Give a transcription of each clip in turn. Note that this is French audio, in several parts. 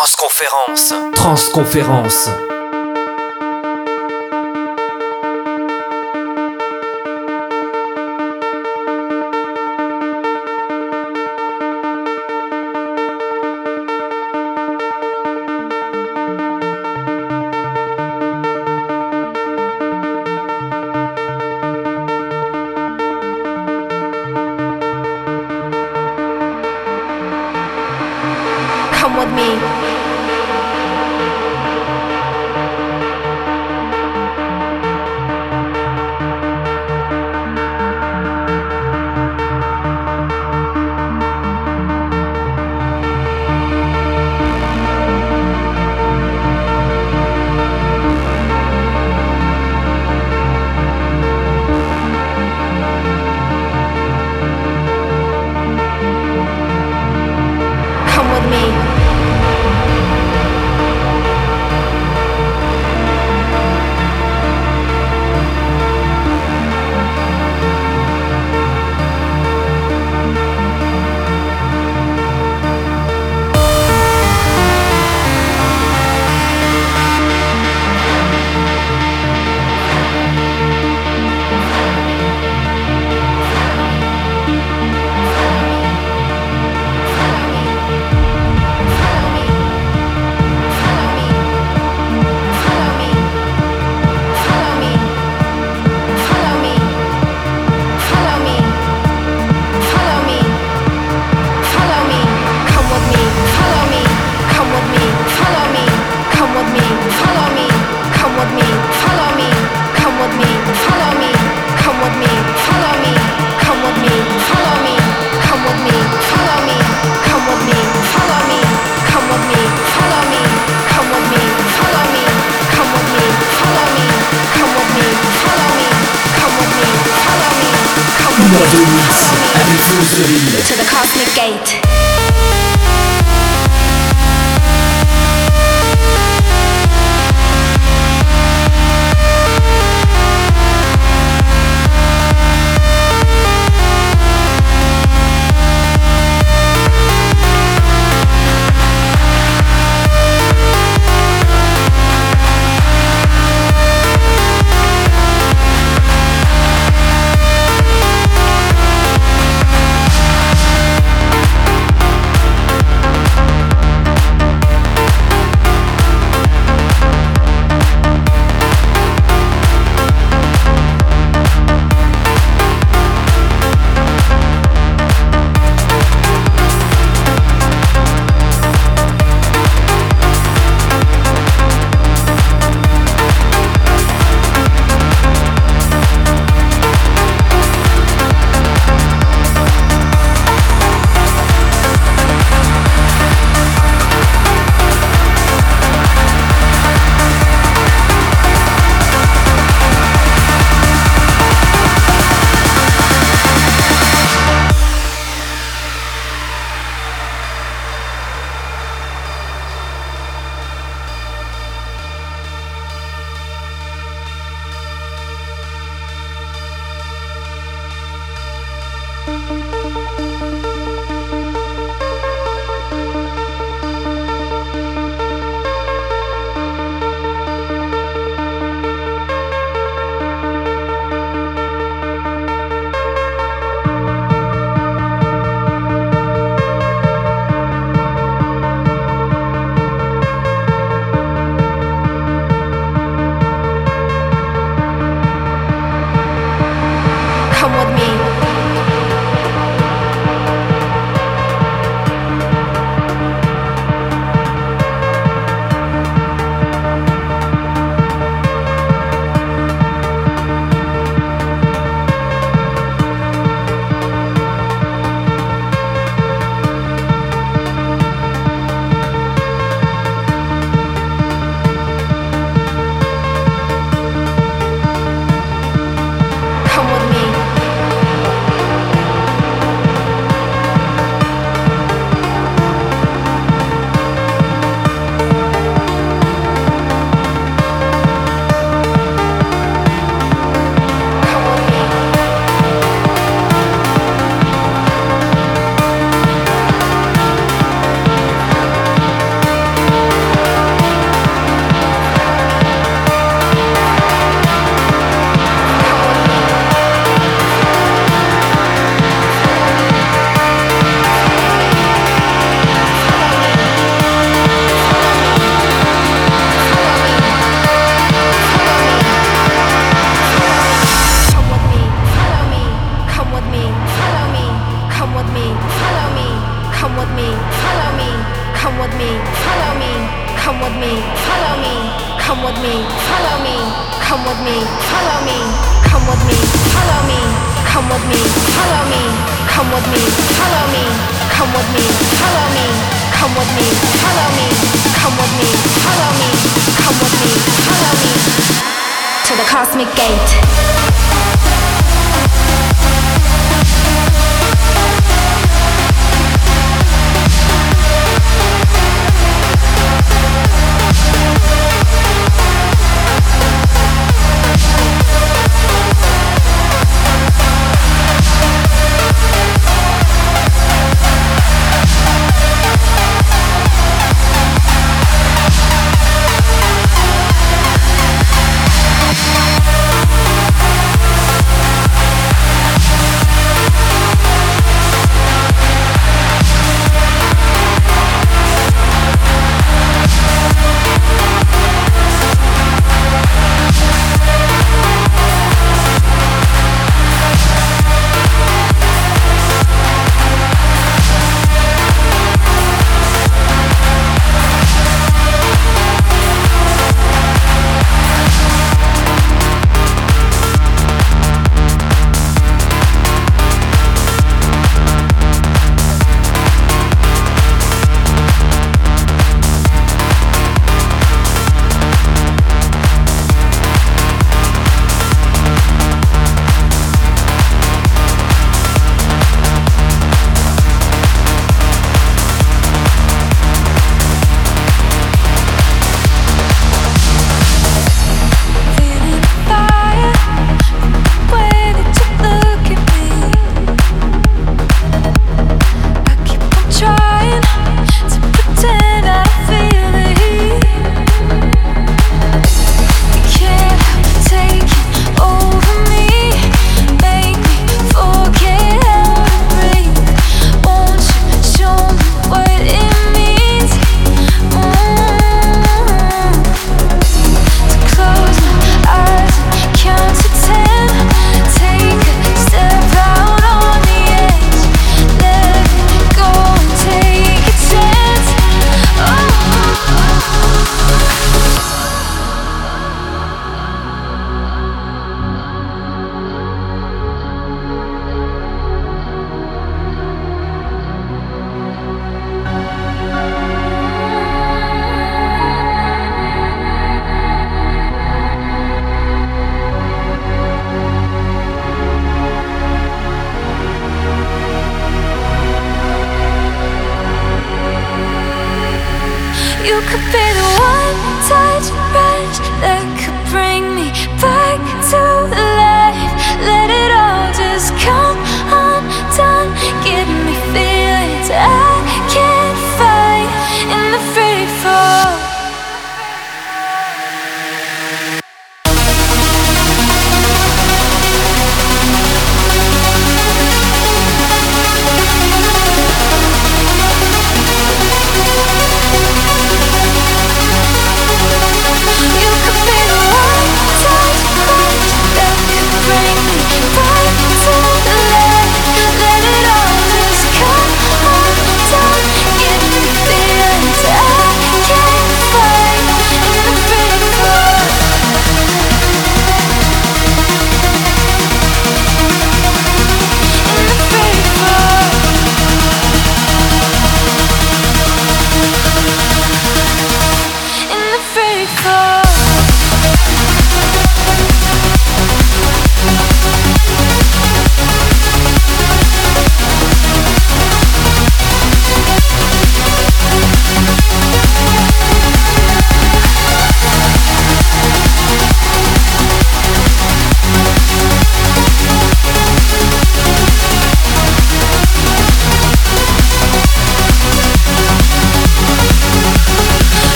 Transconférence. Transconférence.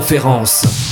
Transconférence.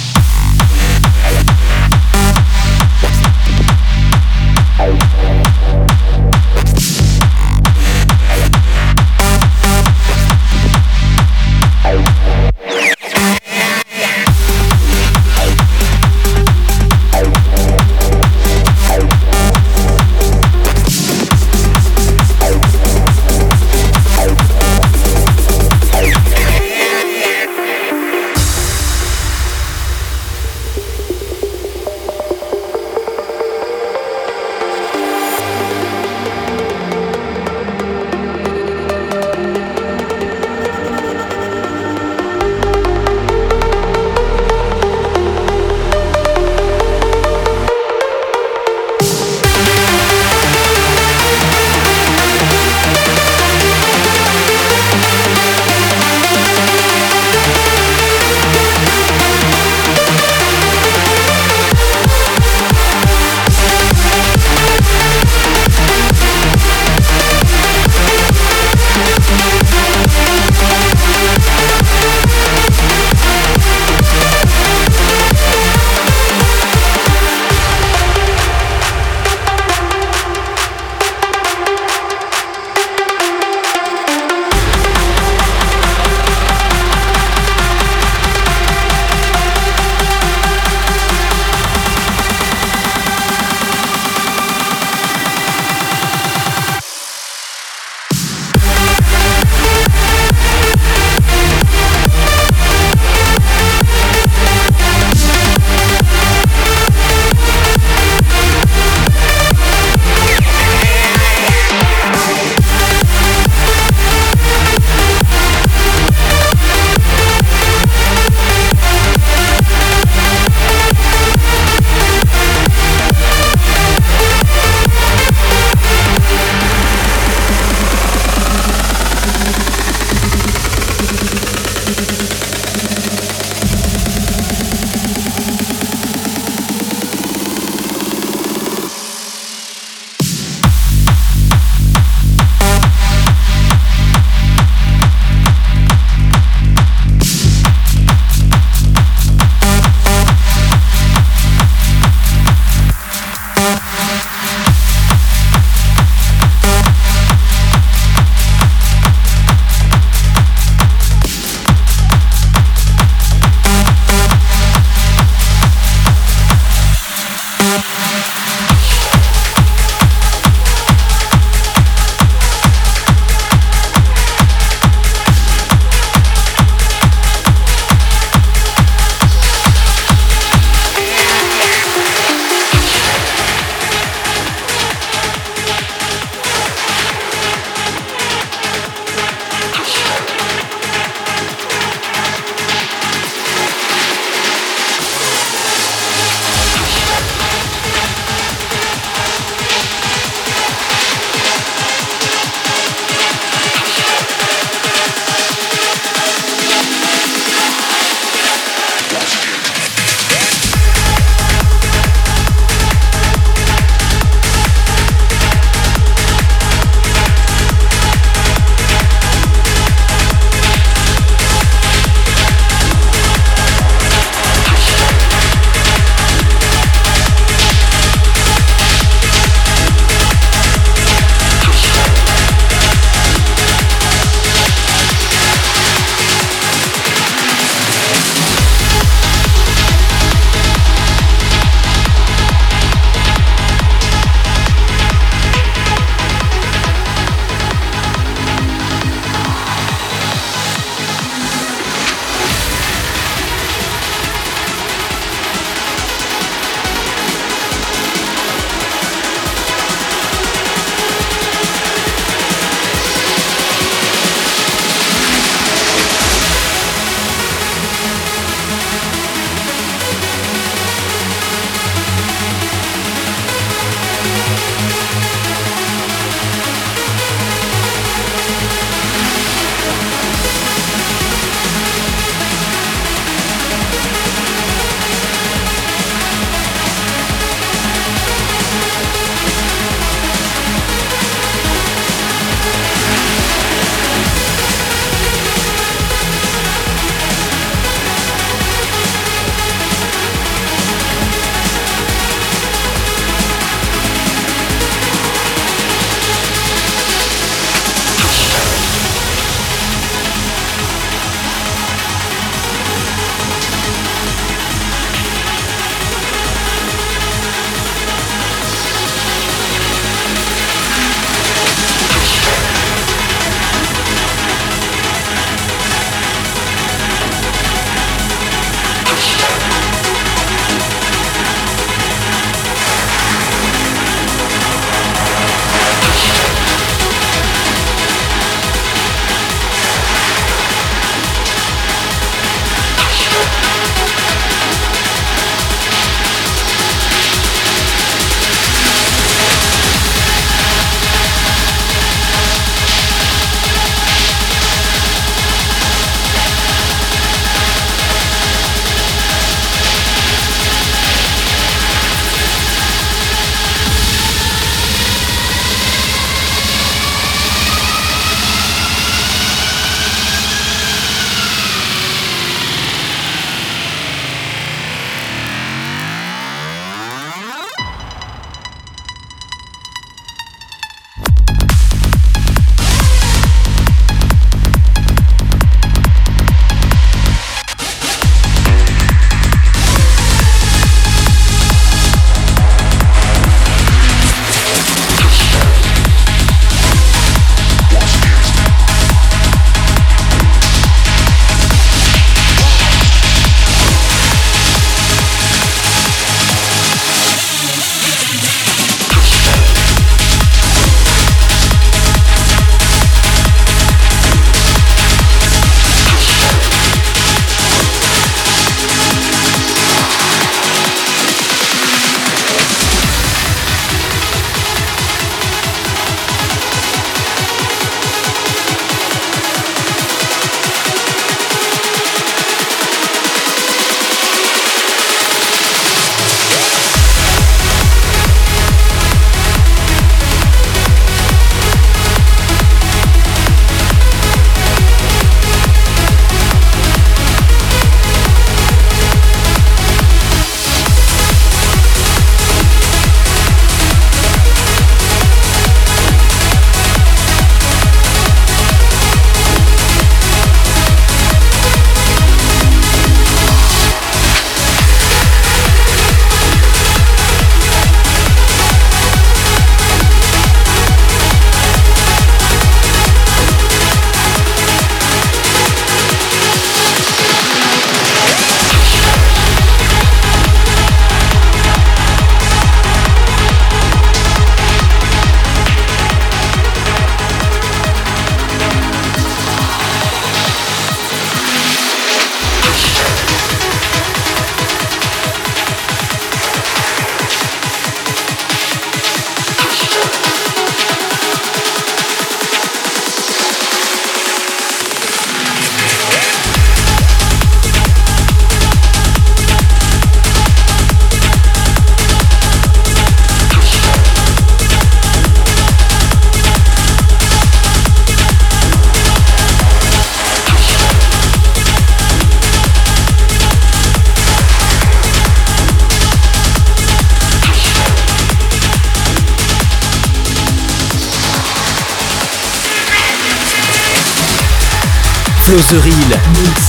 Transconférence.